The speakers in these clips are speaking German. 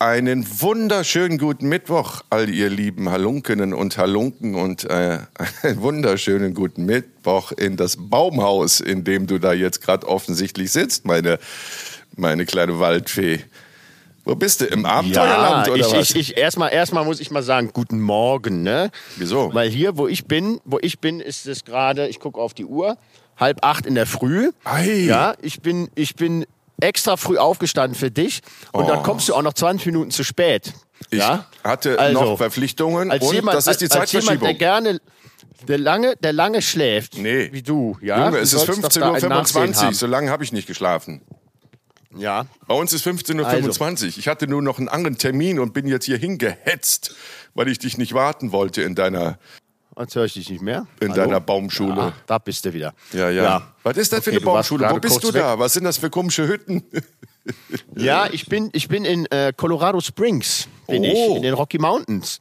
Einen wunderschönen guten Mittwoch, all ihr lieben Halunkinnen und Halunken und äh, einen wunderschönen guten Mittwoch in das Baumhaus, in dem du da jetzt gerade offensichtlich sitzt, meine, meine kleine Waldfee. Wo bist du? Im Abenteuerland ja, oder ich, was? Ich, ich, erstmal, erstmal muss ich mal sagen, guten Morgen, ne? Wieso? Weil hier, wo ich bin, wo ich bin, ist es gerade, ich gucke auf die Uhr, halb acht in der Früh. Ei. Ja, ich bin, ich bin extra früh aufgestanden für dich und Oh. dann kommst du auch noch 20 Minuten zu spät. ich ja? hatte Also, noch Verpflichtungen und jemand, das ist die als, als jemand, der Zeitverschiebung. gerne, der lange, der lange schläft, Nee. wie du, ja. Junge, es ist sollst doch da ein Nachsehen 15.25 Uhr, so lange habe ich nicht geschlafen. Ja, Bei uns ist 15.25 Uhr. Ich hatte nur noch einen anderen Termin und bin jetzt hier hingehetzt, weil ich dich nicht warten wollte in deiner, jetzt höre ich dich nicht mehr. in Hallo? deiner Baumschule. Ah, da bist du wieder. Ja, ja, Was ist das für Okay, eine du warst Baumschule? Wo bist du weg. da? Was sind das für komische Hütten? Ja, ich bin, ich bin in äh, Colorado Springs, bin Oh. ich, in den Rocky Mountains.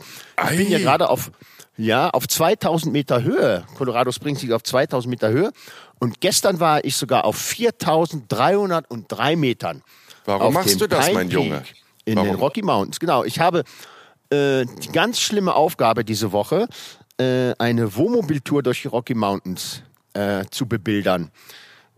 Ich bin Ei. ja gerade auf, ja, auf 2000 Meter Höhe. Colorado Springs liegt auf 2000 Meter Höhe. Und gestern war ich sogar auf 4303 Metern. Warum machst du das, Pine mein Junge? Peak In Warum? den Rocky Mountains, genau. Ich habe äh, die ganz schlimme Aufgabe diese Woche, äh, eine Wohnmobiltour durch die Rocky Mountains äh, zu bebildern.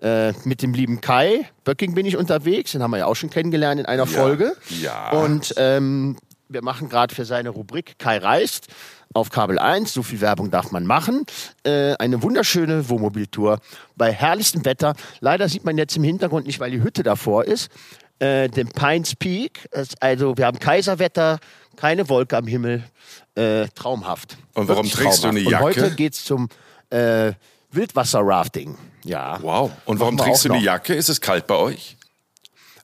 Äh, mit dem lieben Kai Böcking bin ich unterwegs, den haben wir ja auch schon kennengelernt in einer Folge. ja. Und ähm, wir machen gerade für seine Rubrik Kai reist auf Kabel 1, so viel Werbung darf man machen, äh, eine wunderschöne Wohnmobiltour bei herrlichstem Wetter. Leider sieht man jetzt im Hintergrund nicht, weil die Hütte davor ist, äh, den Pines Peak. Also wir haben Kaiserwetter, keine Wolke am Himmel, äh, traumhaft. Und warum Wirklich trägst du eine traumhaft. Jacke? Und heute geht's zum äh, Wildwasser-Rafting. Ja. Wow. Und warum trägst du eine noch. Jacke? Ist es kalt bei euch?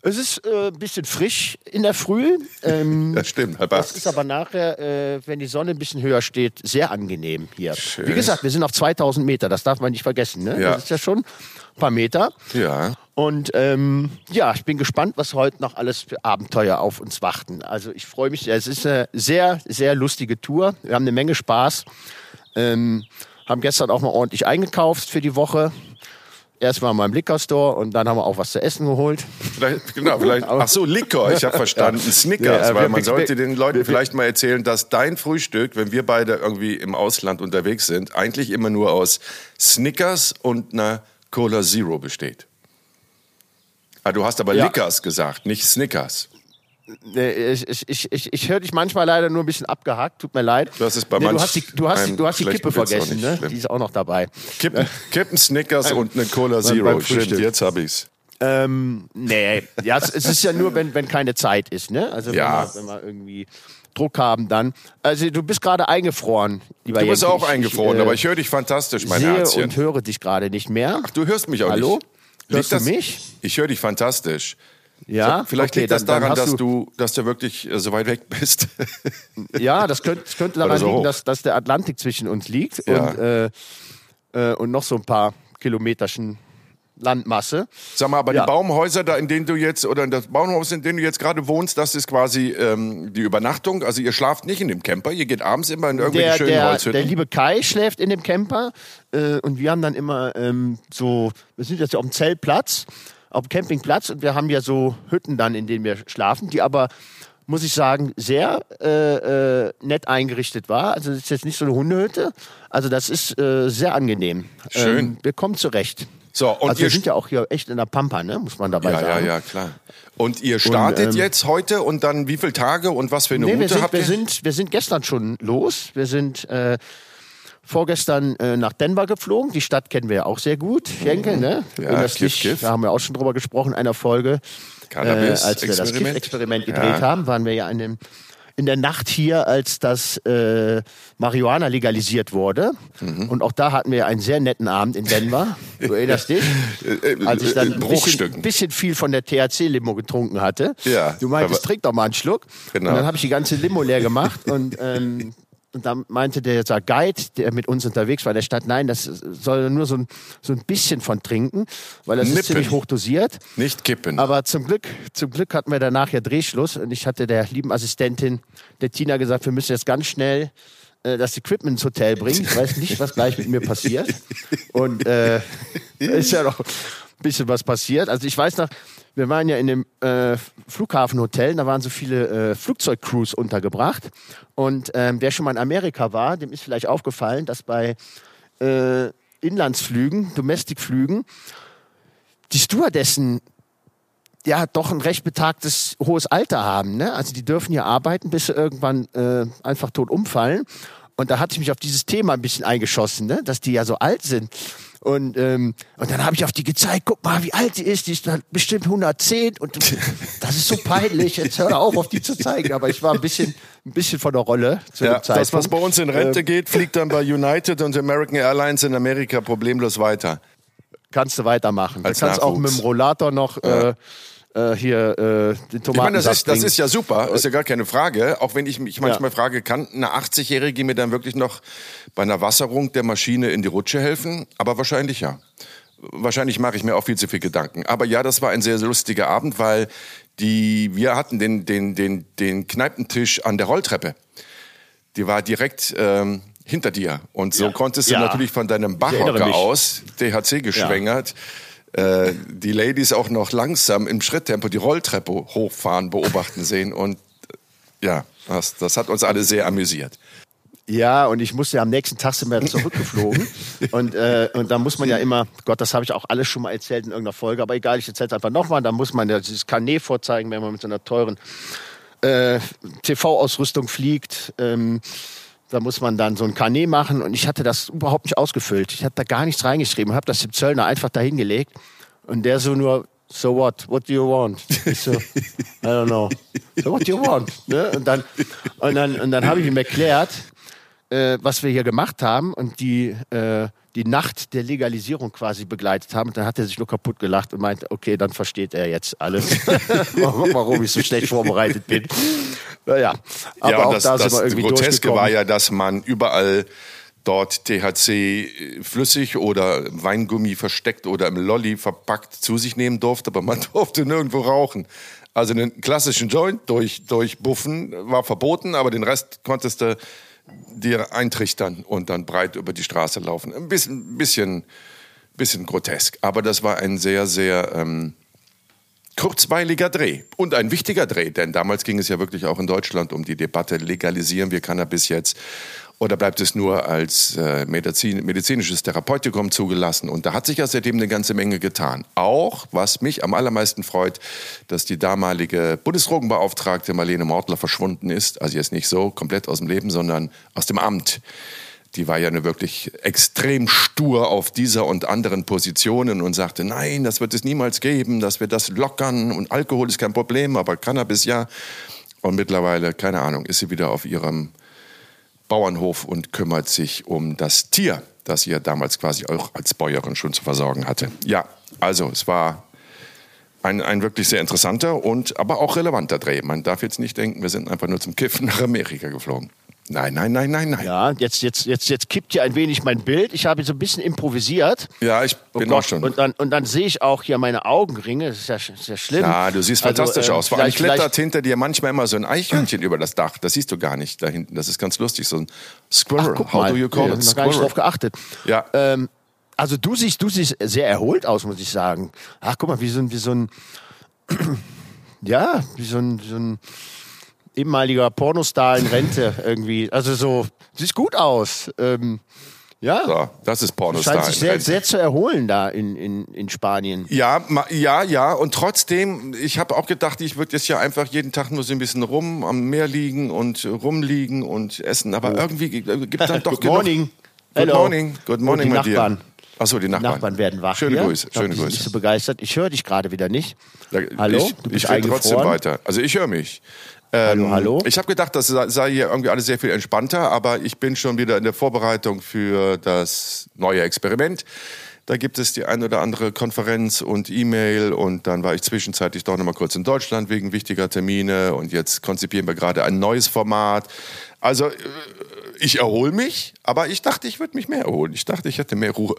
Es ist äh, ein bisschen frisch in der Früh. Ähm, Ja, stimmt. Halb Das acht. ist aber nachher, äh, wenn die Sonne ein bisschen höher steht, sehr angenehm hier. Schön. Wie gesagt, wir sind auf 2000 Meter, das darf man nicht vergessen. Ne? Ja. Das ist ja schon ein paar Meter. Ja. Und ähm, ja, ich bin gespannt, was heute noch alles für Abenteuer auf uns warten. Also ich freue mich sehr. Es ist eine sehr, sehr lustige Tour. Wir haben eine Menge Spaß. Ähm, haben gestern auch mal ordentlich eingekauft für die Woche. Erstmal mal im Liquor Store und dann haben wir auch was zu essen geholt. Vielleicht, genau, vielleicht. Ach so, Liquor, ich habe verstanden. Snickers, Ja, weil man sollte den Leuten wir- vielleicht mal erzählen, dass dein Frühstück, wenn wir beide irgendwie im Ausland unterwegs sind, eigentlich immer nur aus Snickers und einer Cola Zero besteht. Ah, du hast aber Ja. Lickers gesagt, nicht Snickers. Ich, ich, ich, ich, höre dich manchmal leider nur ein bisschen abgehackt, tut mir leid. Das ist bei nee, du manch hast die, du hast, die- du hast die Kippe vergessen, ne? schlimm. Die ist auch noch dabei. Kippen, Kippen Snickers und eine Cola Zero. Stimmt, jetzt hab ich's. Ähm, nee, ja, es, es ist ja nur, wenn, wenn keine Zeit ist, ne? Also Ja. wenn, wir, wenn wir irgendwie Druck haben, dann. Also du bist gerade eingefroren, lieber Du bist Jenke. auch eingefroren, ich, äh, aber ich höre dich fantastisch, mein sehe Herzchen. und höre dich gerade nicht mehr. Ach, du hörst mich auch Hallo? nicht. Hörst Liegt du mich? Ich höre dich fantastisch. Ja, So, vielleicht okay, liegt das dann- daran, dass du, dass du wirklich äh, so weit weg bist. Ja, das könnte, das könnte daran so liegen, hoch. dass, dass der Atlantik zwischen uns liegt Ja. und, äh, äh, und noch so ein paar Kilometerchen Landmasse. Sag mal, aber Ja. die Baumhäuser, da in denen du jetzt, oder das Baumhaus, in dem du jetzt gerade wohnst, das ist quasi ähm, die Übernachtung. Also ihr schlaft nicht in dem Camper, ihr geht abends immer in irgendwelche Der, schönen der, Holzhütten. der liebe Kai schläft in dem Camper äh, und wir haben dann immer ähm, so, wir sind jetzt ja auf dem Zeltplatz, auf dem Campingplatz und wir haben ja so Hütten dann, in denen wir schlafen, die aber, muss ich sagen, sehr äh, äh, nett eingerichtet war. Also das ist jetzt nicht so eine Hundehütte, also das ist äh, sehr angenehm. Schön. Ähm, wir kommen zurecht. So, und also wir sind ja auch hier echt in der Pampa, ne? muss man dabei ja, ja, sagen. ja, klar. Und ihr startet ähm, jetzt heute und dann wie viele Tage und was für eine Nee, Route wir sind, habt wir, ihr? sind, wir sind gestern schon los. Wir sind äh, vorgestern äh, nach Denver geflogen. Die Stadt kennen wir ja auch sehr gut, Jenke, ne? Mhm. Ja, Erinnerst Kiff, dich, Kiff. Da haben wir auch schon drüber gesprochen in einer Folge. Cannabis- äh, als wir das Experiment. Kiff-Experiment Ja. gedreht haben, waren wir ja in, dem, in der Nacht hier, als das äh, Marihuana legalisiert wurde. Mhm. Und auch da hatten wir einen sehr netten Abend in Denver. Du erinnerst dich? Äh, äh, Als ich dann ein bisschen, bisschen viel von der THC-Limo getrunken hatte. Ja, Du meintest, trink doch mal einen Schluck. Genau. Und dann habe ich die ganze Limo leer gemacht und, ähm, und dann meinte der, der Guide, der mit uns unterwegs war in der Stadt, nein, das soll nur so ein, so ein bisschen von trinken, weil das Nippen. ist ziemlich hoch dosiert. Nicht kippen. Aber zum Glück, zum Glück hatten wir danach ja Drehschluss und ich hatte der lieben Assistentin, der Tina, gesagt, wir müssen jetzt ganz schnell äh, das Equipment ins Hotel bringen. Ich weiß nicht, was gleich mit mir passiert. Und äh, ist ja noch. Bisschen was passiert. Also ich weiß noch, wir waren ja in dem äh, Flughafenhotel, da waren so viele äh, Flugzeugcrews untergebracht. Und ähm, wer schon mal in Amerika war, dem ist vielleicht aufgefallen, dass bei äh, Inlandsflügen, Domestikflügen, die Stewardessen ja doch ein recht betagtes hohes Alter haben. Ne? Also die dürfen hier arbeiten, bis sie irgendwann äh, einfach tot umfallen. Und da hatte ich mich auf dieses Thema ein bisschen eingeschossen, ne? dass die ja so alt sind. Und, ähm, und dann habe ich auf die gezeigt, guck mal, wie alt die ist. Die ist bestimmt 110 und das ist so peinlich. Jetzt hör auf, auf die zu zeigen. Aber ich war ein bisschen, ein bisschen von der Rolle zu ja, Das, was bei uns in Rente ähm, geht, fliegt dann bei United und American Airlines in Amerika problemlos weiter. Kannst du weitermachen. Als du kannst Nachwuchs. auch mit dem Rollator noch... Ja. Äh, äh, hier äh, den Tomaten. Ich meine, das ist, das ist ja super, ist ja gar keine Frage. Auch wenn ich mich manchmal ja. frage, kann eine 80-Jährige mir dann wirklich noch bei einer Wasserung der Maschine in die Rutsche helfen? Aber wahrscheinlich ja. Wahrscheinlich mache ich mir auch viel zu viel Gedanken. Aber ja, das war ein sehr, sehr lustiger Abend, weil die, wir hatten den, den, den, den Kneipentisch an der Rolltreppe. Die war direkt ähm, hinter dir. Und so ja. konntest du ja. natürlich von deinem Bachhocker aus THC geschwängert. Ja äh, die Ladies auch noch langsam im Schritttempo die Rolltreppe hochfahren beobachten sehen. Und ja, das, das hat uns alle sehr amüsiert. Ja, und ich musste ja am nächsten Tag sind wir zurückgeflogen. und, äh, und da muss man ja immer, Gott, das habe ich auch alles schon mal erzählt in irgendeiner Folge, aber egal, ich erzähle es einfach nochmal. Da muss man ja dieses Kanä vorzeigen, wenn man mit so einer teuren äh, TV-Ausrüstung fliegt. Ähm, da muss man dann so ein Kanä machen und ich hatte das überhaupt nicht ausgefüllt. Ich hatte da gar nichts reingeschrieben, habe das dem Zöllner einfach dahingelegt und der so nur, so what, what do you want? Ich so, I don't know. So what do you want? Ne? Und dann, und dann, und dann habe ich ihm erklärt, äh, was wir hier gemacht haben und die, äh, die Nacht der Legalisierung quasi begleitet haben. Und dann hat er sich nur kaputt gelacht und meinte, okay, dann versteht er jetzt alles, warum ich so schlecht vorbereitet bin. Naja, aber ja, auch das, da das, sind wir irgendwie Groteske war ja, dass man überall dort THC flüssig oder Weingummi versteckt oder im Lolli verpackt zu sich nehmen durfte, aber man durfte nirgendwo rauchen. Also einen klassischen Joint durch, durchbuffen war verboten, aber den Rest konntest du dir eintrichtern und dann breit über die Straße laufen. Ein bisschen, bisschen, bisschen grotesk, aber das war ein sehr, sehr ähm, kurzweiliger Dreh und ein wichtiger Dreh, denn damals ging es ja wirklich auch in Deutschland um die Debatte, legalisieren wir Cannabis jetzt oder bleibt es nur als äh, Medizin, medizinisches Therapeutikum zugelassen? Und da hat sich ja seitdem eine ganze Menge getan. Auch, was mich am allermeisten freut, dass die damalige Bundesdrogenbeauftragte Marlene Mortler verschwunden ist. Also jetzt nicht so komplett aus dem Leben, sondern aus dem Amt die war ja eine wirklich extrem stur auf dieser und anderen Positionen und sagte, nein, das wird es niemals geben, dass wir das lockern und Alkohol ist kein Problem, aber Cannabis ja. Und mittlerweile, keine Ahnung, ist sie wieder auf ihrem Bauernhof und kümmert sich um das Tier, das ja damals quasi auch als Bäuerin schon zu versorgen hatte. Ja, also es war ein, ein wirklich sehr interessanter und aber auch relevanter Dreh. Man darf jetzt nicht denken, wir sind einfach nur zum Kiffen nach Amerika geflogen. Nein, nein, nein, nein, nein. Ja, jetzt, jetzt, jetzt, jetzt kippt hier ein wenig mein Bild. Ich habe so ein bisschen improvisiert. Ja, ich oh bin oh auch schon. Und dann, und dann sehe ich auch hier meine Augenringe. Das ist ja, sehr schlimm. Ja, du siehst also, fantastisch also, aus. Vor allem klettert hinter dir manchmal immer so ein Eichhörnchen über das Dach. Das siehst du gar nicht da hinten. Das ist ganz lustig. So ein Squirrel. Ach, How do you call it? Ich habe gar nicht drauf geachtet. Ja. Ähm, also du siehst, du siehst sehr erholt aus, muss ich sagen. Ach, guck mal, wie so ein, wie so ein, ja, wie so ein, wie so ein ehemaliger Pornostar in Rente irgendwie. Also so, sieht gut aus. Ähm, ja. So, das ist Pornostar. Scheint sich sehr, sehr zu erholen da in, in, in Spanien. Ja, ja, ja. Und trotzdem, ich habe auch gedacht, ich würde jetzt ja einfach jeden Tag nur so ein bisschen rum am Meer liegen und rumliegen und essen. Aber oh. irgendwie gibt es dann doch Good morning. Good Hello. morning. Good morning, my Nachbarn. Achso, die Nachbarn. Nachbarn werden wach. Schöne hier. Grüße. Schöne ich Grüße. Nicht so begeistert. Ich höre dich gerade wieder nicht. Hallo? Ich, du bist ich höre trotzdem weiter. Also ich höre mich. Ähm, hallo. Ich habe gedacht, das sei hier irgendwie alles sehr viel entspannter, aber ich bin schon wieder in der Vorbereitung für das neue Experiment. Da gibt es die ein oder andere Konferenz und E-Mail und dann war ich zwischenzeitlich doch noch mal kurz in Deutschland wegen wichtiger Termine und jetzt konzipieren wir gerade ein neues Format. Also äh, ich erhole mich, aber ich dachte, ich würde mich mehr erholen. Ich dachte, ich hätte mehr Ruhe.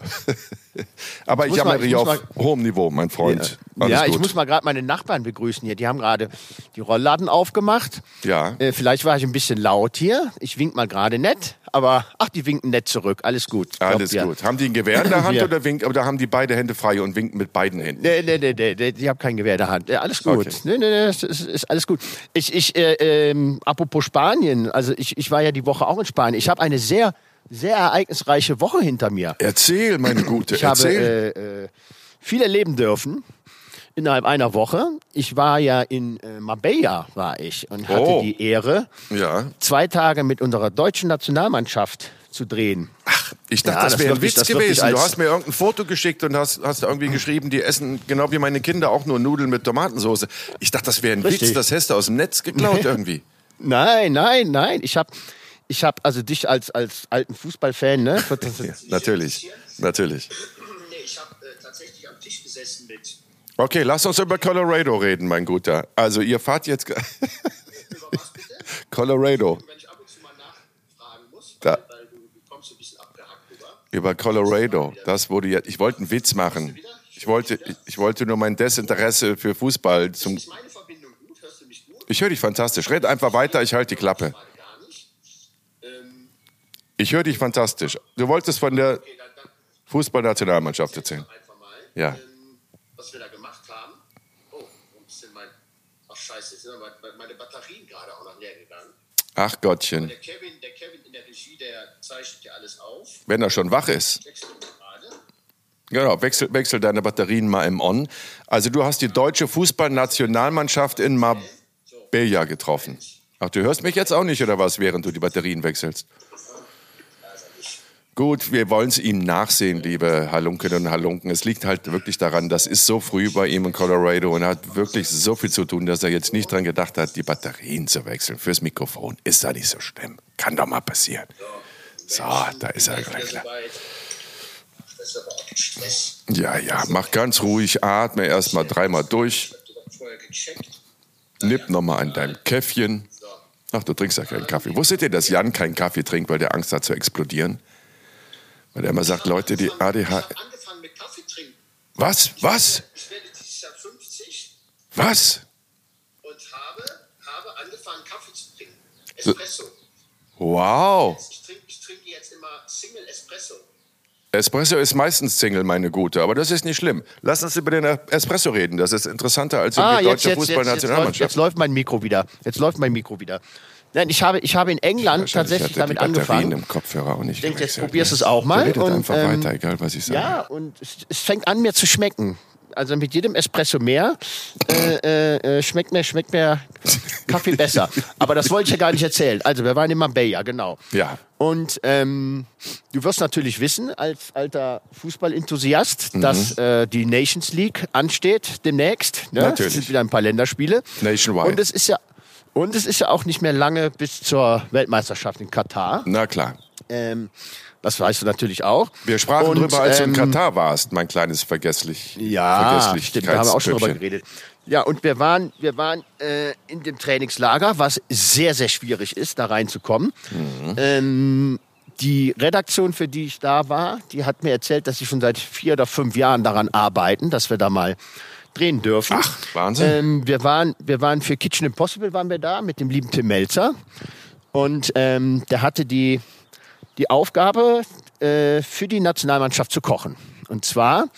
aber ich, ich jammere hier auf mal, hohem Niveau, mein Freund. Ja, ja ich muss mal gerade meine Nachbarn begrüßen hier. Die haben gerade die Rollladen aufgemacht. Ja. Äh, vielleicht war ich ein bisschen laut hier. Ich wink mal gerade nett. aber ach, die winken nett zurück. Alles gut. Alles mir. gut. Haben die ein Gewehr in der Hand Ja. oder winken, oder haben die beide Hände frei und winken mit beiden Händen? Nee, nee, nee, nee, nee, ich habe kein Gewehr in der Hand. Ja, alles gut. Okay. Nee, nee, nee, ist, ist alles gut. Ich, ich, äh, ähm, apropos Spanien, also ich, ich war ja die Woche auch in Spanien. Ich habe eine sehr, sehr ereignisreiche Woche hinter mir. Erzähl, meine Gute, Ich habe erzähl. äh, äh, viel erleben dürfen innerhalb einer Woche. Ich war ja in äh, Marbella, war ich, und hatte Oh. die Ehre, ja. zwei Tage mit unserer deutschen Nationalmannschaft zu drehen. Ich dachte, Ja, das das wäre ein Witz mich gewesen. Du hast mir irgendein Foto geschickt und hast, hast irgendwie geschrieben, die essen genau wie meine Kinder auch nur Nudeln mit Tomatensauce. Ich dachte, das wäre ein Richtig. Witz, das hast du aus dem Netz geklaut irgendwie. Nein, nein, nein. Ich habe ich hab also dich als, als alten Fußballfan, ne? Ja, natürlich, natürlich. Nee, ich habe äh, tatsächlich am Tisch gesessen mit. Okay, lass uns über Colorado reden, mein Guter. Also ihr fahrt jetzt... ge- Colorado. Wenn ich ab und zu mal nachfragen muss, Da. weil du, du kommst ein bisschen abgehackt rüber. Über Colorado. Das wurde jetzt... Ich wollte einen Witz machen. Ich wollte, ich, ich wollte nur mein Desinteresse für Fußball zum... Ist meine Verbindung gut? Hörst du mich gut? Ich höre dich fantastisch. Red einfach weiter, ich halte die Klappe. Gerade gar nicht. Ähm, Ich höre dich fantastisch. Du wolltest von der Fußballnationalmannschaft erzählen. Ja. ähm, was wir da gemacht haben. Oh, denn mein. Ach, Scheiße, jetzt sind meine Batterien gerade auch noch leer gegangen. Ach Gottchen. Der Kevin, der Kevin in der Regie, der zeichnet ja alles auf. Wenn er schon wach ist. Genau, wechsel, wechsel deine Batterien mal im On. Also du hast die deutsche Fußballnationalmannschaft in Marbella getroffen. Ach, du hörst mich jetzt auch nicht oder was, während du die Batterien wechselst? Gut, wir wollen es ihm nachsehen, liebe Halunkinnen und Halunken. Es liegt halt wirklich daran, das ist so früh bei ihm in Colorado und er hat wirklich so viel zu tun, dass er jetzt nicht dran gedacht hat, die Batterien zu wechseln fürs Mikrofon. Ist da nicht so schlimm. Kann doch mal passieren. So, da ist er gleich klar. Ja, ja, mach ganz ruhig, atme erstmal dreimal durch, nipp nochmal an deinem Käffchen. Ach, du trinkst ja keinen Kaffee. Wusstet ihr, dass Jan keinen Kaffee trinkt, weil der Angst hat zu explodieren? Weil er immer sagt, Leute, die Ich ADH... habe angefangen mit Kaffee trinken. Was? Was? Ich werde dieses Jahr 50 Was? und habe, habe angefangen, Kaffee zu trinken. Espresso. Wow. Ich trinke, ich trinke jetzt immer Single Espresso. Espresso ist meistens Single, meine Gute, aber das ist nicht schlimm. Lass uns über den Espresso reden. Das ist interessanter als über Ah, die deutsche jetzt, jetzt, jetzt, Fußballnationalmannschaft. jetzt läuft mein Mikro wieder. Jetzt läuft mein Mikro wieder. Nein, ich habe, ich habe in England tatsächlich damit angefangen. im Kopfhörer auch nicht Ich denke, jetzt probierst du es auch mal. Redet und, einfach ähm, weiter, egal was ich sage. Ja, und es, es fängt an, mir zu schmecken. Also mit jedem Espresso mehr äh, äh, äh, schmeckt mir schmeckt mir Kaffee besser. Aber das wollte ich ja gar nicht erzählen. Also wir waren in Marbella, genau. Ja. Und ähm, du wirst natürlich wissen, als alter Fußballenthusiast, dass äh, die Nations League ansteht demnächst. Ne? Natürlich. Es sind wieder ein paar Länderspiele. Nationwide. Und es ist ja und es ist ja auch nicht mehr lange bis zur Weltmeisterschaft in Katar. Na klar. Ähm, das weißt du natürlich auch. Wir sprachen Und, drüber, als du in ähm, Katar warst, mein kleines Vergesslich. Ja, stimmt, da haben wir auch schon drüber geredet. Ja, und wir waren, wir waren äh, in dem Trainingslager, was sehr, sehr schwierig ist, da reinzukommen. Ähm, die Redaktion, für die ich da war, die hat mir erzählt, dass sie schon seit vier oder fünf Jahren daran arbeiten, dass wir da mal drehen dürfen. Ach, Wahnsinn. Ähm, wir, waren, wir waren für Kitchen Impossible waren wir da mit dem lieben Tim Melzer. Und ähm, der hatte die, die Aufgabe, äh, für die Nationalmannschaft zu kochen. Und zwar,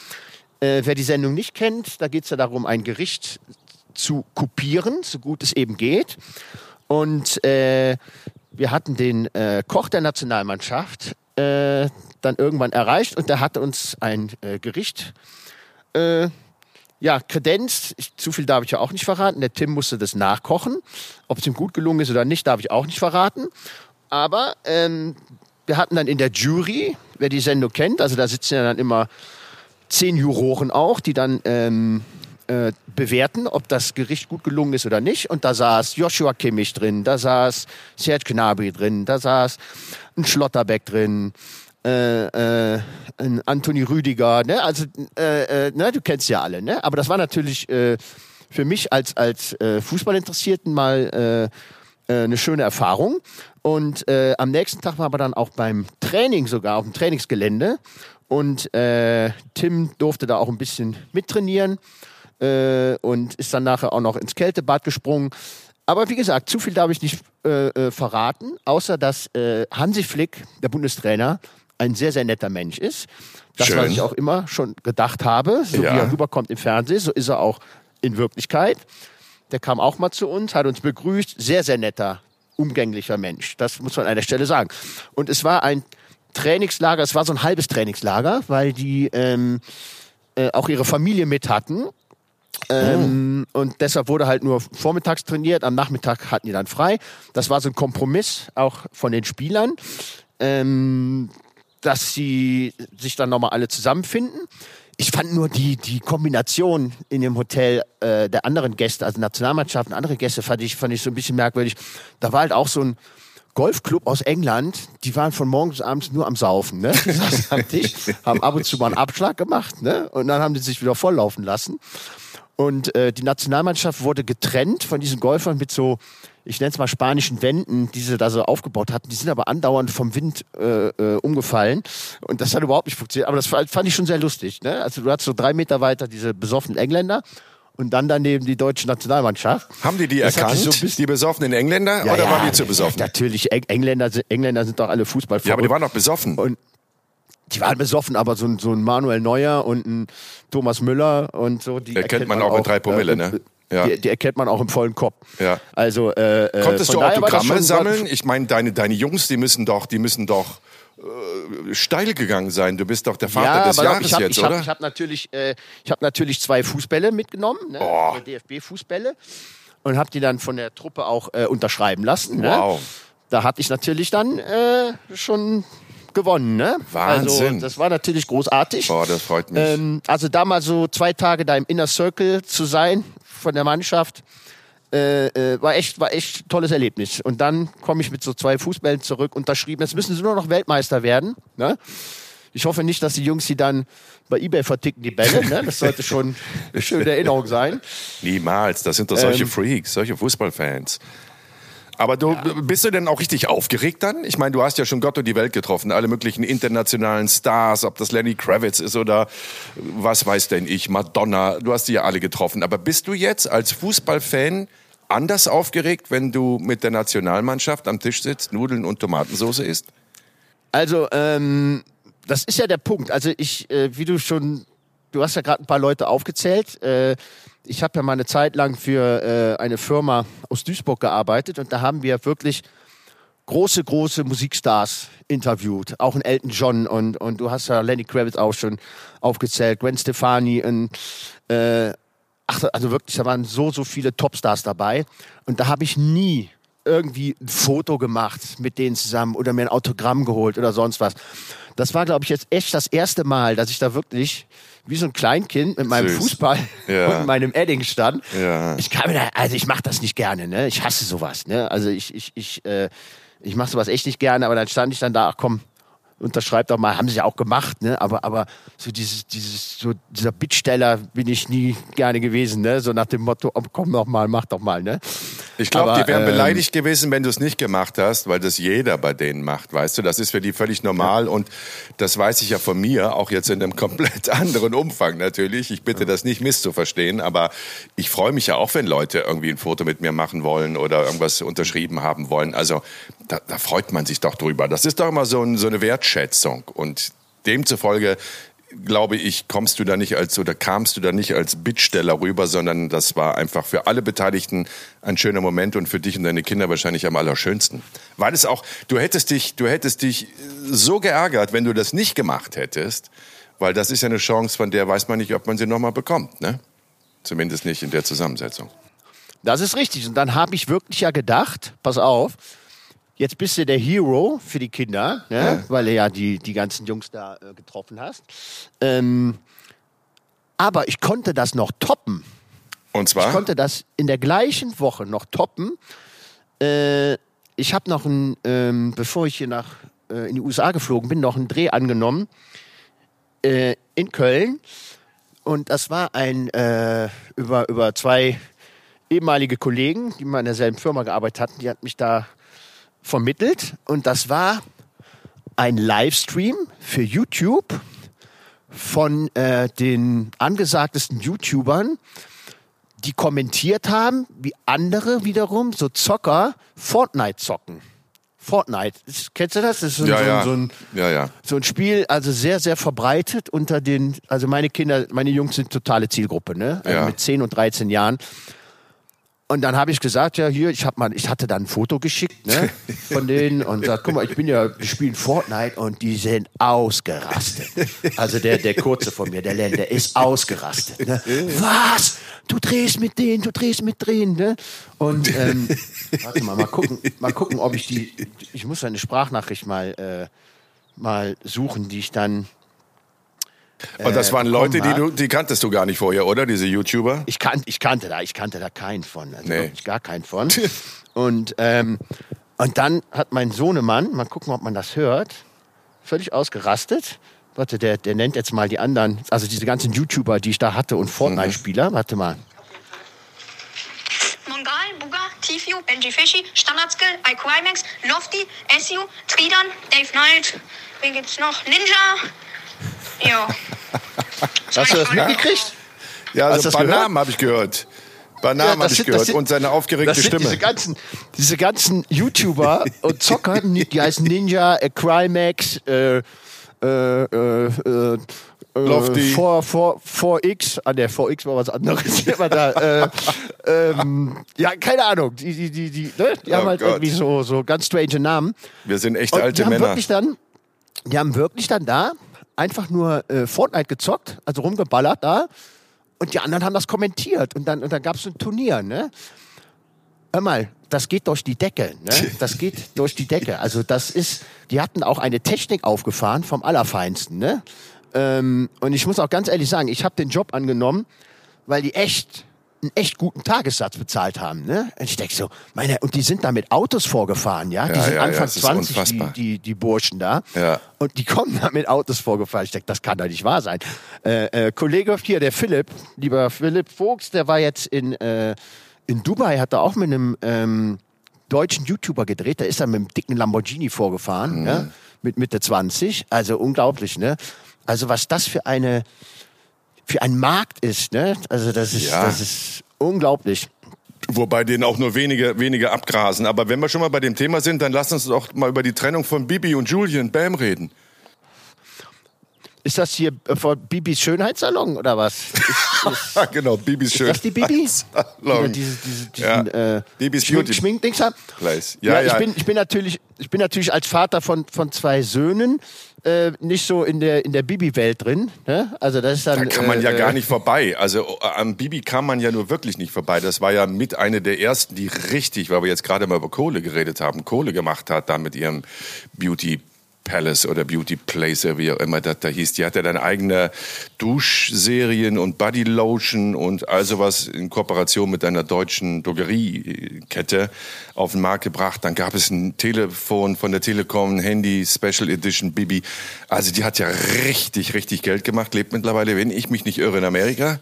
äh, wer die Sendung nicht kennt, da geht es ja darum, ein Gericht zu kopieren, so gut es eben geht. Und äh, wir hatten den äh, Koch der Nationalmannschaft äh, dann irgendwann erreicht und der hat uns ein äh, Gericht äh, ja, Kredenz, zu viel darf ich ja auch nicht verraten. Der Tim musste das nachkochen. Ob es ihm gut gelungen ist oder nicht, darf ich auch nicht verraten. Aber ähm, wir hatten dann in der Jury, wer die Sendung kennt, also da sitzen ja dann immer zehn Juroren auch, die dann ähm, äh, bewerten, ob das Gericht gut gelungen ist oder nicht. Und da saß Joshua Kimmich drin, da saß Serge Gnabry drin, da saß ein Schlotterbeck drin, äh, äh, Anthony Rüdiger, ne? Also, äh, äh, ne? du kennst ja alle, ne? Aber das war natürlich äh, für mich als, als äh, Fußballinteressierten mal eine schöne Erfahrung. Und am nächsten Tag waren wir dann auch beim Training sogar, auf dem Trainingsgelände. Und Tim durfte da auch ein bisschen mittrainieren und ist dann nachher auch noch ins Kältebad gesprungen. Aber wie gesagt, zu viel darf ich nicht äh, verraten, außer dass äh, Hansi Flick, der Bundestrainer, ein sehr, sehr netter Mensch ist. Das, Schön. was ich auch immer schon gedacht habe, so Ja. wie er rüberkommt im Fernsehen, so ist er auch in Wirklichkeit. Der kam auch mal zu uns, hat uns begrüßt. Sehr, sehr netter, umgänglicher Mensch. Das muss man an der Stelle sagen. Und es war ein Trainingslager, es war so ein halbes Trainingslager, weil die ähm, äh, auch ihre Familie mit hatten. Ähm, Und deshalb wurde halt nur vormittags trainiert, am Nachmittag hatten die dann frei. Das war so ein Kompromiss auch von den Spielern, ähm, dass sie sich dann nochmal alle zusammenfinden. Ich fand nur die, die Kombination in dem Hotel äh, der anderen Gäste, also Nationalmannschaften, andere Gäste, fand ich, fand ich so ein bisschen merkwürdig. Da war halt auch so ein Golfclub aus England, die waren von morgens bis abends nur am Saufen, ne? Am Tisch, haben ab und zu mal einen Abschlag gemacht, ne? Und dann haben die sich wieder volllaufen lassen. Und äh, die Nationalmannschaft wurde getrennt von diesen Golfern mit so, ich nenne es mal spanischen Wänden, die sie da so aufgebaut hatten. Die sind aber andauernd vom Wind äh, äh, umgefallen. Und das hat überhaupt nicht funktioniert. Aber das fand ich schon sehr lustig. Ne? Also du hattest so drei Meter weiter diese besoffenen Engländer und dann daneben die deutsche Nationalmannschaft. Haben die die Das erkannt, so die besoffenen Engländer, oder waren die zu besoffen? Natürlich, Eng- Engländer, sind- Engländer sind doch alle Fußball Ja, aber die waren doch besoffen. und die waren besoffen, aber so ein, so ein Manuel Neuer und ein Thomas Müller und so, die Erkennt man auch in drei Promille, ne? Ja. Die, die erkennt man auch im vollen Kopf. Ja. Also, äh, äh, Konntest du Autogramme sammeln? Ich meine, deine, deine Jungs, die müssen doch, die müssen doch äh, steil gegangen sein. Du bist doch der Vater Ja, des Jahres ich habe jetzt, ich hab, oder? ich hab natürlich, äh, ich hab natürlich zwei Fußbälle mitgenommen, ne? Oh. DFB-Fußbälle, und habe die dann von der Truppe auch äh, unterschreiben lassen. Ne? Wow. Da hatte ich natürlich dann äh, schon gewonnen. Ne? Wahnsinn. Also, das war natürlich großartig. Boah, das freut mich. Ähm, also da mal so zwei Tage da im Inner Circle zu sein von der Mannschaft, äh, äh, war echt, war echt tolles Erlebnis. Und dann komme ich mit so zwei Fußbällen zurück, unterschrieben. Jetzt müssen sie nur noch Weltmeister werden. Ne? Ich hoffe nicht, dass die Jungs sie dann bei eBay verticken, die Bälle. Ne? Das sollte schon eine schöne Erinnerung sein. Niemals. Das sind doch solche Ähm. Freaks, solche Fußballfans. Aber du bist du denn auch richtig aufgeregt dann? Ich meine, du hast ja schon Gott und die Welt getroffen, alle möglichen internationalen Stars, ob das Lenny Kravitz ist oder was weiß denn ich, Madonna, du hast die ja alle getroffen. Aber bist du jetzt als Fußballfan anders aufgeregt, wenn du mit der Nationalmannschaft am Tisch sitzt, Nudeln und Tomatensauce isst? Also, ähm, das ist ja der Punkt. Also ich, äh, wie du schon, du hast ja gerade ein paar Leute aufgezählt. Äh, ich habe ja mal eine Zeit lang für äh, eine Firma aus Duisburg gearbeitet und da haben wir wirklich große, große Musikstars interviewt. Auch ein Elton John und, und du hast ja Lenny Kravitz auch schon aufgezählt, Gwen Stefani und äh, ach, also wirklich, da waren so, so viele Topstars dabei. Und da habe ich nie irgendwie ein Foto gemacht mit denen zusammen oder mir ein Autogramm geholt oder sonst was. Das war, glaube ich, jetzt echt das erste Mal, dass ich da wirklich wie so ein Kleinkind mit meinem Süß. Fußball Ja. und meinem Edding stand. Ja. Ich kann mir da, also ich mache das nicht gerne, ne? Ich hasse sowas, ne? Also ich, ich, ich, äh, ich mache sowas echt nicht gerne, aber dann stand ich dann da, ach komm, unterschreib doch mal, haben sie ja auch gemacht, ne? Aber, aber so dieses, dieses, so dieser Bittsteller bin ich nie gerne gewesen, ne? So nach dem Motto, oh, komm doch mal, mach doch mal, ne? Ich glaube, die wären ähm, beleidigt gewesen, wenn du es nicht gemacht hast, weil das jeder bei denen macht, weißt du? Das ist für die völlig normal und das weiß ich ja von mir, auch jetzt in einem komplett anderen Umfang natürlich. Ich bitte das nicht misszuverstehen, aber ich freue mich ja auch, wenn Leute irgendwie ein Foto mit mir machen wollen oder irgendwas unterschrieben haben wollen. Also da, da freut man sich doch drüber. Das ist doch immer so, ein, so eine Wertschätzung und demzufolge glaube ich, kommst du da nicht als oder kamst du da nicht als Bittsteller rüber, sondern das war einfach für alle Beteiligten ein schöner Moment und für dich und deine Kinder wahrscheinlich am allerschönsten. Weil es auch, du hättest dich, du hättest dich so geärgert, wenn du das nicht gemacht hättest, weil das ist ja eine Chance, von der weiß man nicht, ob man sie nochmal bekommt, ne? Zumindest nicht in der Zusammensetzung. Das ist richtig. Und dann habe ich wirklich ja gedacht, pass auf, jetzt bist du der Hero für die Kinder, ne? weil du ja die, die ganzen Jungs da äh, getroffen hast. Ähm, aber ich konnte das noch toppen. Und Ich zwar, konnte das in der gleichen Woche noch toppen. Äh, ich habe noch ein, ähm, bevor ich hier nach äh, in die USA geflogen bin, noch einen Dreh angenommen äh, in Köln. Und das war ein äh, über, über zwei ehemalige Kollegen, die mal in derselben Firma gearbeitet hatten, die hat mich da vermittelt. Und das war ein Livestream für YouTube von äh, den angesagtesten YouTubern, die kommentiert haben, wie andere wiederum, so Zocker, Fortnite zocken. Fortnite, kennst du das? Das ist so, Ja, so, ja. so ein ja, ja. so ein Spiel, also sehr, sehr verbreitet unter den, also meine Kinder, meine Jungs sind totale Zielgruppe, ne? Also Ja. Mit 10 und 13 Jahren. Und dann habe ich gesagt, ja, hier, ich hab mal, ich hatte dann ein Foto geschickt, ne, von denen und sagt, guck mal, ich bin ja, wir spielen Fortnite und die sind ausgerastet. Also der, der kurze von mir, der Len, der ist ausgerastet. Ne? Was? Du drehst mit denen, du drehst mit denen, ne? Und ähm, warte mal, mal gucken, mal gucken, ob ich die, ich muss eine Sprachnachricht mal, äh, mal suchen, die ich dann Und das waren Leute, die du, die kanntest du gar nicht vorher, oder? Diese YouTuber? Ich, kan ich kannte da, ich kannte da keinen von, also Nee. gar keinen von. und, ähm, und dann hat mein Sohnemann, mal gucken, ob man das hört, völlig ausgerastet. Warte, der, der nennt jetzt mal die anderen, also diese ganzen YouTuber, die ich da hatte und Fortnite-Spieler. Warte mal. Mongal, Buga, Tifio, Benji Fischi, Standardskill, IQIMAX, Lofty, SU, Tridan, Dave Knight. Wen gibt's noch? Ninja. Ja. Hast du das mitgekriegt? Ja, also Banamen habe ich gehört. Banamen Ja, habe ich gehört. sind- Und seine aufgeregte Das sind Stimme. diese ganzen, diese ganzen YouTuber und Zocker, die heißen Ninja, äh, Crimex, äh, äh, äh, äh, Lofty. 4, 4, 4X, ah der 4X war was anderes. Immer da, äh, ähm, ja, keine Ahnung. Die, die, die, die, ne? die haben Oh halt Gott. irgendwie so, so ganz strange Namen. Wir sind echt Und alte die haben Männer. wirklich dann, die haben wirklich dann da einfach nur äh, Fortnite gezockt, also rumgeballert da. Und die anderen haben das kommentiert. Und dann, und dann gab es ein Turnier, ne? Hör mal, das geht durch die Decke, ne? Das geht durch die Decke. Also das ist, die hatten auch eine Technik aufgefahren vom Allerfeinsten, ne? Ähm, und ich muss auch ganz ehrlich sagen, ich habe den Job angenommen, weil die echt einen echt guten Tagessatz bezahlt haben. Ne? Und ich denke so, meine, und die sind da mit Autos vorgefahren, ja? Die Ja, sind ja, ja, Anfang ist 20, die, die, die Burschen da. Ja. Und die kommen da mit Autos vorgefahren. Ich denke, das kann doch nicht wahr sein. Äh, äh, Kollege hier, der Philipp, lieber Philipp Vogts, der war jetzt in, äh, in Dubai, hat er auch mit einem ähm, deutschen YouTuber gedreht. Da ist er mit einem dicken Lamborghini vorgefahren, ne? mit Mitte 20. Also unglaublich, ne? Also was das für eine für ein Markt ist, ne? Also das ist, Ja. das ist unglaublich. Wobei denen auch nur wenige, wenige abgrasen. Aber wenn wir schon mal bei dem Thema sind, dann lass uns doch mal über die Trennung von Bibi und Julian Bam reden. Ist das hier äh, von Bibis Schönheitssalon oder was? Ist, ist, genau, Bibis schön. ist das die Bibi? Oder Salon. diese, diese, Ja. diesen, äh, Bibis Schmink, Beauty? Place. Ja, Ja, ich, ja. Bin, ich, bin natürlich, ich bin natürlich als Vater von, von zwei Söhnen äh, nicht so in der, in der Bibi-Welt drin. Ne? Also das ist dann, Da kann man ja äh, gar nicht vorbei. Also äh, am Bibi kam man ja nur wirklich nicht vorbei. Das war ja mit einer der ersten, die richtig, weil wir jetzt gerade mal über Kohle geredet haben, Kohle gemacht hat, da mit ihrem Beauty Palace oder Beauty Place, wie auch immer das da hieß. Die hatte dann eigene Duschserien und Body Lotion und all sowas in Kooperation mit einer deutschen Drogeriekette auf den Markt gebracht. Dann gab es ein Telefon von der Telekom, ein Handy, Special Edition Bibi. Also die hat ja richtig, richtig Geld gemacht, lebt mittlerweile, wenn ich mich nicht irre, in Amerika.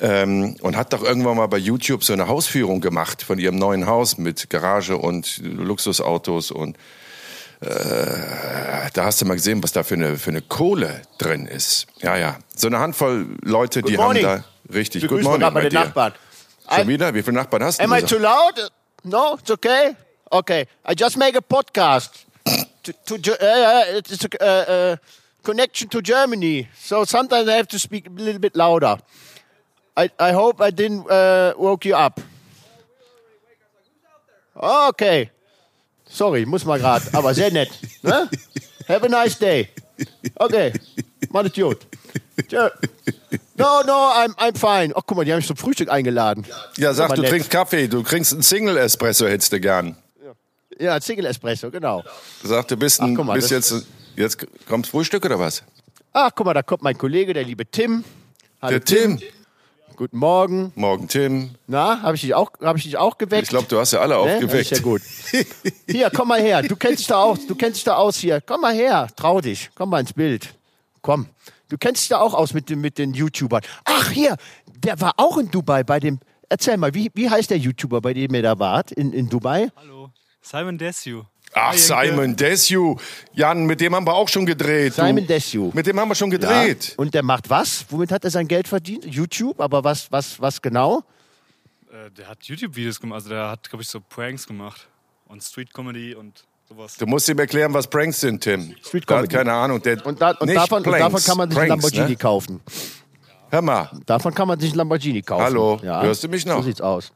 Ähm, und hat doch irgendwann mal bei YouTube so eine Hausführung gemacht von ihrem neuen Haus mit Garage und Luxusautos und äh, da hast du mal gesehen, was da für eine, für eine Kohle drin ist. Ja, ja. So eine Handvoll Leute, die morning. haben da richtig. Good morning mal bei den. Nachbarn. Schon wieder? Wie viele Nachbarn hast du? Am I too loud? No, it's okay. Okay, I just make a podcast to, to Ge- uh, it's a uh, uh, connection to Germany. So sometimes I have to speak a little bit louder. I, I hope I didn't uh, woke you up. Okay. Sorry, muss mal gerade, aber sehr nett. Ne? Have a nice day. Okay, mach es gut. No, no, I'm, I'm fine. Ach, guck mal, die haben mich zum Frühstück eingeladen. ja, sag, du nett. trinkst Kaffee, du trinkst einen Single-Espresso, hättest du gern. Ja, Single Espresso, genau. Sag, du bist, ein, Ach, mal, bist jetzt, jetzt kommt Frühstück oder was? Ach, guck mal, da kommt mein Kollege, der liebe Tim. Hallo, Der Tim. Guten Morgen. Morgen Tim. Na, habe ich dich auch, habe ich dich auch geweckt? Ich glaube, du hast ja alle Ne? Aufgeweckt. Ist ja gut. Hier, komm mal her. Du kennst dich da auch, du kennst dich da aus hier. Komm mal her. Trau dich. Komm mal ins Bild. Komm. Du kennst dich da auch aus mit, den- mit den YouTubern. Ach, hier. Der war auch in Dubai bei dem. Erzähl mal, wie, wie heißt der YouTuber, bei dem ihr da wart in, in Dubai? Hallo, Simon Desue. Ach. Simon Desue. Jan, mit dem haben wir auch schon gedreht. du. Simon Desue. Mit dem haben wir schon gedreht. Und der macht was? Womit hat er sein Geld verdient? YouTube, aber was, was, was genau? Äh, der hat YouTube-Videos gemacht, also der hat, glaube ich, so Pranks gemacht. Und Street Comedy und sowas. Du musst ihm erklären, was Pranks sind, Tim. Street Der hat Comedy. keine Ahnung. Der, Und, da, und, nicht davon, und Planks, davon kann man sich einen Pranks, Lamborghini Ne? kaufen. Hör mal, Davon kann man sich einen Lamborghini kaufen. Hallo, hörst du mich noch? So sieht's aus.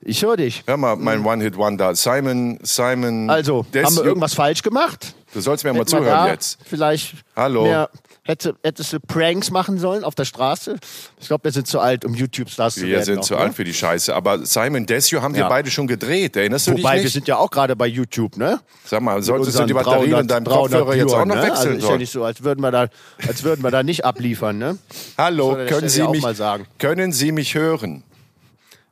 Ich höre dich. hör mal, mein One-Hit-Wonder. Simon, Simon. Also, Desio- haben wir irgendwas falsch gemacht? Du sollst mir mal wir zuhören da jetzt. Vielleicht Hallo. mehr, hätte, hättest du Pranks machen sollen auf der Straße? Ich glaube, wir sind zu alt, um YouTube-Stars zu werden. Wir sind noch, zu ne? alt für die Scheiße. Aber Simon Desio haben wir Ja. beide schon gedreht. Erinnerst du Wobei, dich wir nicht? sind ja auch gerade bei YouTube, ne? Sag mal, solltest du die Batterien in deinem 300 Kopfhörer jetzt auch Pure, noch ne? wechseln Also ist ja nicht so, als würden wir da, als würden wir da nicht abliefern, ne? Hallo, können Sie, mich, mal sagen. können Sie mich hören?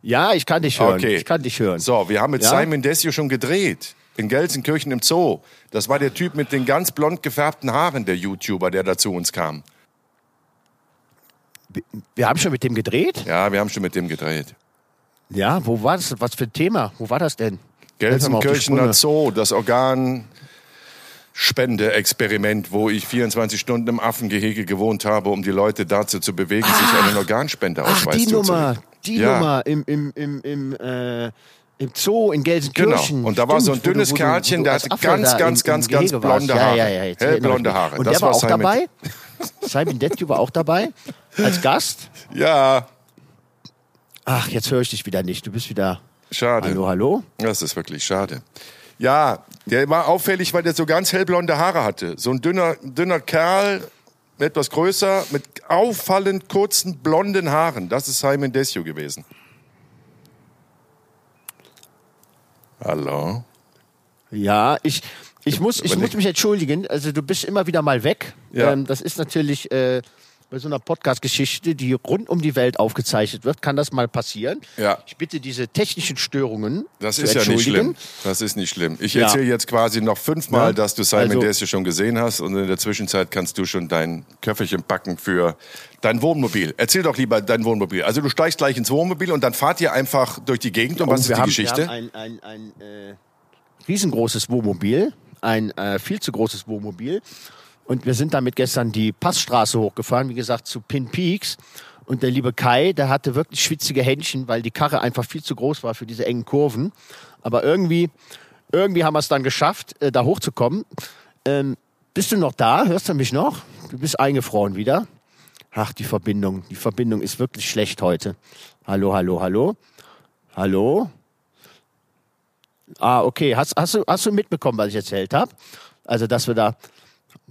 Ja, ich kann dich hören. Okay. Ich kann dich hören. So, wir haben mit Ja? Simon Desio schon gedreht. In Gelsenkirchen im Zoo. Das war der Typ mit den ganz blond gefärbten Haaren, der YouTuber, der da zu uns kam. Wir haben schon mit dem gedreht? Ja, wir haben schon mit dem gedreht. Ja, wo war das? Was für ein Thema? Wo war das denn? Gelsenkirchener. Zoo, das Organspendeexperiment, wo ich 24 Stunden im Affengehege gewohnt habe, um die Leute dazu zu bewegen, sich einen Ach, Organspendeausweis die zuzulegen. Nummer. Die Ja. Nummer im, im, im, im, äh, im Zoo in Genau. Gelsenkirchen. Und da war so ein Stimmt, wo du- dünnes Kerlchen, der hatte ganz, ganz, ganz, ganz blonde Ja, Haare. ja, ja, ich Hellblonde. Haare. Und Das der war auch Simon- dabei? Simon Detju war auch dabei? Als Gast? Ja, Ach, jetzt höre ich dich wieder nicht. Du bist wieder. schade. Hallo, hallo? Das ist wirklich schade. Ja, der war auffällig, weil der so ganz hellblonde Haare hatte. So ein dünner, dünner Kerl, etwas größer, mit auffallend kurzen blonden Haaren. Das ist Simon Desio gewesen. Hallo? Ja, ich, ich, muss, ich muss mich entschuldigen. Also, du bist immer wieder mal weg. Ja. Ähm, das ist natürlich äh, bei so einer Podcast-Geschichte, die rund um die Welt aufgezeichnet wird, kann das mal passieren. Ja. Ich bitte diese technischen Störungen Das zu ist ja nicht schlimm. Das ist nicht schlimm. Ich Ja. erzähle jetzt quasi noch fünfmal, Ja. dass du Simon Also- Desio schon gesehen hast und in der Zwischenzeit kannst du schon dein Köfferchen packen für dein Wohnmobil. Erzähl doch lieber dein Wohnmobil. Also du steigst gleich ins Wohnmobil und dann fahrt ihr einfach durch die Gegend und Oh, was ist die haben, Geschichte? Wir haben ein, ein, ein äh, riesengroßes Wohnmobil, ein äh, viel zu großes Wohnmobil. Und wir sind damit gestern die Passstraße hochgefahren, wie gesagt, zu Pin Peaks. Und der liebe Kai, der hatte wirklich schwitzige Händchen, weil die Karre einfach viel zu groß war für diese engen Kurven. Aber irgendwie, irgendwie haben wir es dann geschafft, äh, da hochzukommen. Ähm, bist du noch da? Hörst du mich noch? Du bist eingefroren wieder. Ach, die Verbindung. Die Verbindung ist wirklich schlecht heute. Hallo, hallo, hallo. Hallo? Ah, okay. Hast, hast, du, hast du mitbekommen, was ich erzählt habe? Also, dass wir da,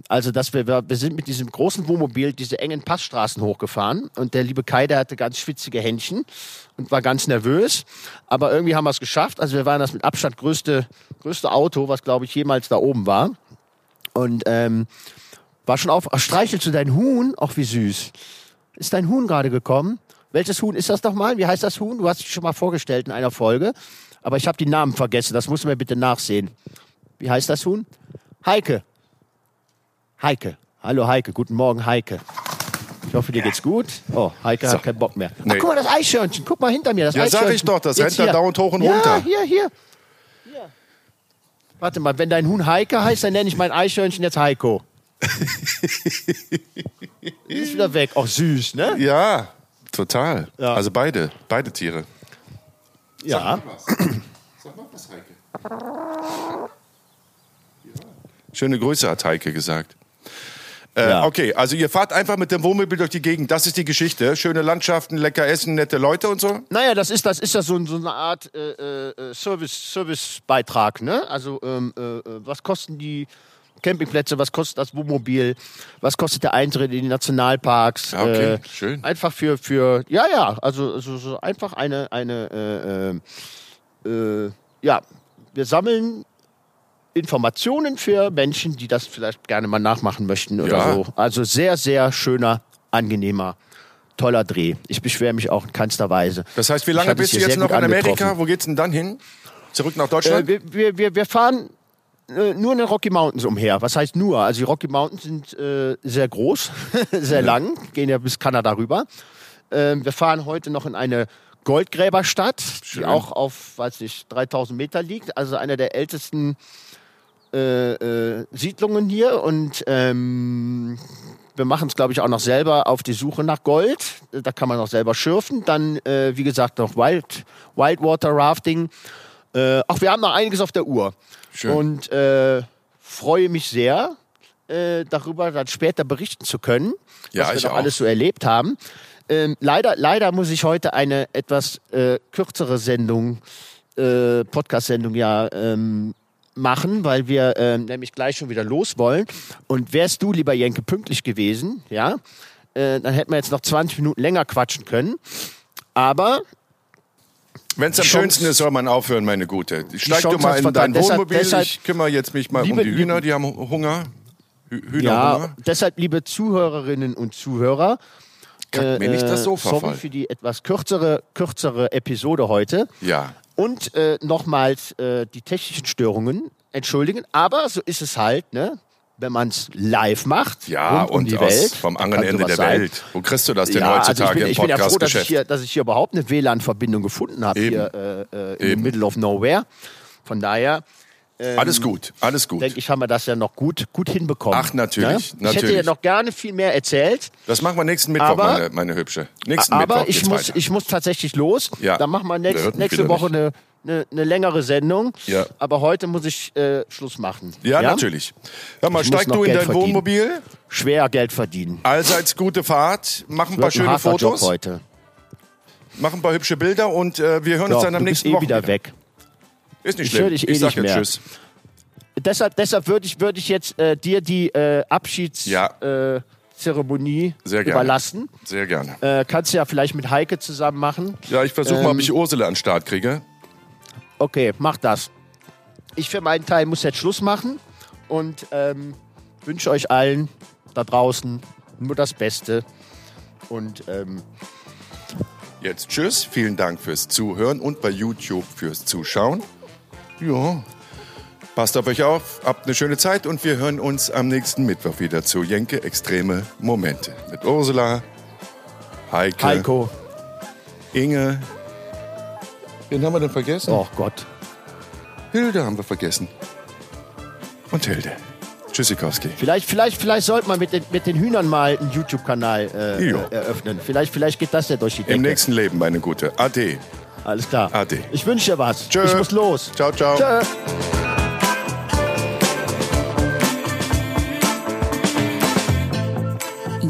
also, dass wir, wir sind mit diesem großen Wohnmobil diese engen Passstraßen hochgefahren und der liebe Kai, der hatte ganz schwitzige Händchen und war ganz nervös. Aber irgendwie haben wir es geschafft. Also, wir waren das mit Abstand größte, größte Auto, was glaube ich jemals da oben war. Und, ähm, war schon auf, streichelst du dein Huhn? Ach, wie süß. Ist dein Huhn gerade gekommen? Welches Huhn ist das nochmal? Wie heißt das Huhn? Du hast dich schon mal vorgestellt in einer Folge. Aber ich habe die Namen vergessen. Das muss man bitte nachsehen. Wie heißt das Huhn? Heike. Heike. Hallo Heike. Guten Morgen, Heike. Ich hoffe, dir geht's gut. Oh, Heike hat keinen Bock mehr. Ach, Nee. guck mal, das Eichhörnchen. Guck mal hinter mir. Das Ja, sag ich doch, das Jetzt rennt da dauernd hoch und ja, runter. hier, hier. Hier. Warte mal, wenn dein Huhn Heike heißt, dann nenne ich mein Eichhörnchen jetzt Heiko. ist wieder weg. Auch süß, ne? Ja, total. Ja. Also beide, beide Tiere. Ja. Sag mal was, Heike. Schöne Grüße, hat Heike gesagt. Äh, Ja. Okay, also ihr fahrt einfach mit dem Wohnmobil durch die Gegend. Das ist die Geschichte. Schöne Landschaften, lecker Essen, nette Leute und so. Naja, das ist, das ist ja so, so eine Art äh, äh, Service, Servicebeitrag, ne? Also, ähm, äh, äh, was kosten die Campingplätze, was kostet das Wohnmobil, was kostet der Eintritt in die Nationalparks? Ja, okay, äh, schön. Einfach für, für, ja, ja, also, also so einfach eine, eine, äh, äh, äh, ja, wir sammeln Informationen für Menschen, die das vielleicht gerne mal nachmachen möchten oder Ja. so. Also sehr, sehr schöner, angenehmer, toller Dreh. Ich beschwere mich auch in keinster Weise. Das heißt, wie lange bist du jetzt noch in Amerika? Wo geht's denn dann hin? Zurück nach Äh, Deutschland? wir, wir, wir, wir fahren äh, nur in den Rocky Mountains umher. Was heißt nur? Also die Rocky Mountains sind äh, sehr groß, sehr lang, gehen ja bis Kanada rüber. Ähm, wir fahren heute noch in eine Goldgräberstadt, Schön. die auch auf, weiß nicht, 3000 Meter liegt. Also eine der ältesten äh, äh, Siedlungen hier. Und ähm, wir machen es, glaube ich, auch noch selber auf die Suche nach Gold. Da kann man noch selber schürfen. Dann, äh, wie gesagt, noch Wild, Wildwater Rafting. Äh, ach, wir haben noch einiges auf der Uhr. Schön. Und äh, freue mich sehr, äh, darüber dann später berichten zu können, Ja, was wir noch auch. alles so erlebt haben. Ähm, leider, leider muss ich heute eine etwas äh, kürzere Sendung, Podcast-Sendung ja ähm, machen, weil wir ähm, nämlich gleich schon wieder los wollen. Und wärst du, lieber Jenke, pünktlich gewesen, ja, äh, dann hätten wir jetzt noch 20 Minuten länger quatschen können. Aber Wenn es am schönsten ist, soll man aufhören, meine Gute. Steig Chance du mal in dein Deshalb- Wohnmobil. deshalb- ich kümmere jetzt mich mal Liebe- um die Hühner, die haben Hunger. Hü- Hühnerhunger. Ja, deshalb, liebe Zuhörerinnen und Zuhörer, Kack mir nicht das Sofa sorry voll. für die etwas kürzere, kürzere Episode heute. Ja. Und äh, nochmals äh, die technischen Störungen entschuldigen. Aber so ist es halt, ne? wenn man es live macht. Ja, rund um und die aus, Welt, vom anderen Ende der sein. Welt. Wo kriegst du das denn Ja, also ich heutzutage bin, im ich bin ja froh, dass ich, hier, dass ich hier überhaupt eine WLAN-Verbindung gefunden habe, hier äh, äh, Eben. middle of nowhere. Von daher alles gut, alles gut. denke ich, haben wir das ja noch gut, gut hinbekommen. Ach, natürlich, Ne? Ich hätte natürlich. ja noch gerne viel mehr erzählt. Das machen wir nächsten Mittwoch, Aber- meine, meine Hübsche. Nächsten Aber Mittwoch ich muss, weiter. ich muss tatsächlich los. Ja. Dann machen wir nächst, nächste wieder Woche eine, eine, eine längere Sendung. Ja. Aber heute muss ich äh, Schluss machen. ja, natürlich. Hör mal, Ich steig du in Geld dein verdienen. Wohnmobil. Schwer Geld verdienen. Allseits gute Fahrt. Mach ein paar schöne harter Job Fotos. heute. Mach ein paar hübsche Bilder und äh, wir hören uns Doch, dann am nächsten eh wieder Wochenende. weg. Ist nicht Ich schlimm. höre dich eh ich sag jetzt mehr. Tschüss. Deshalb, deshalb würde ich, würde ich jetzt äh, dir die äh, Abschiedszeremonie Ja. äh, überlassen. Sehr gerne. Äh, kannst du ja vielleicht mit Heike zusammen machen. Ja, ich versuche mal, ob ähm, ich Ursula an den Start kriege. Okay, mach das. Ich für meinen Teil muss jetzt Schluss machen und ähm, wünsche euch allen da draußen nur das Beste. Und ähm, Jetzt tschüss. Vielen Dank fürs Zuhören und bei YouTube fürs Zuschauen. Ja. Passt auf euch auf, habt eine schöne Zeit und wir hören uns am nächsten Mittwoch wieder zu Jenke Extreme Momente. Mit Ursula, Heike, Heiko, Inge. Wen haben wir denn vergessen? oh Gott. Hilde haben wir vergessen. Und Hilde. Tschüssikowski. Vielleicht, vielleicht, vielleicht sollte man mit den, mit den Hühnern mal einen YouTube-Kanal äh, äh, eröffnen. Vielleicht, vielleicht geht das ja durch die Decke. Im nächsten Leben, meine Gute. Ade. Alles klar. Ade. Ich wünsche dir was. Tschö. Ich muss los. Ciao, ciao. Tschö.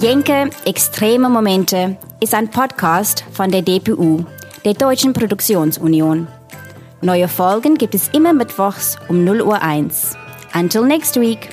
Jenke Extreme Momente ist ein Podcast von der DPU, der Deutschen Produktionsunion. Neue Folgen gibt es immer mittwochs um 0 Uhr 1. Until next week.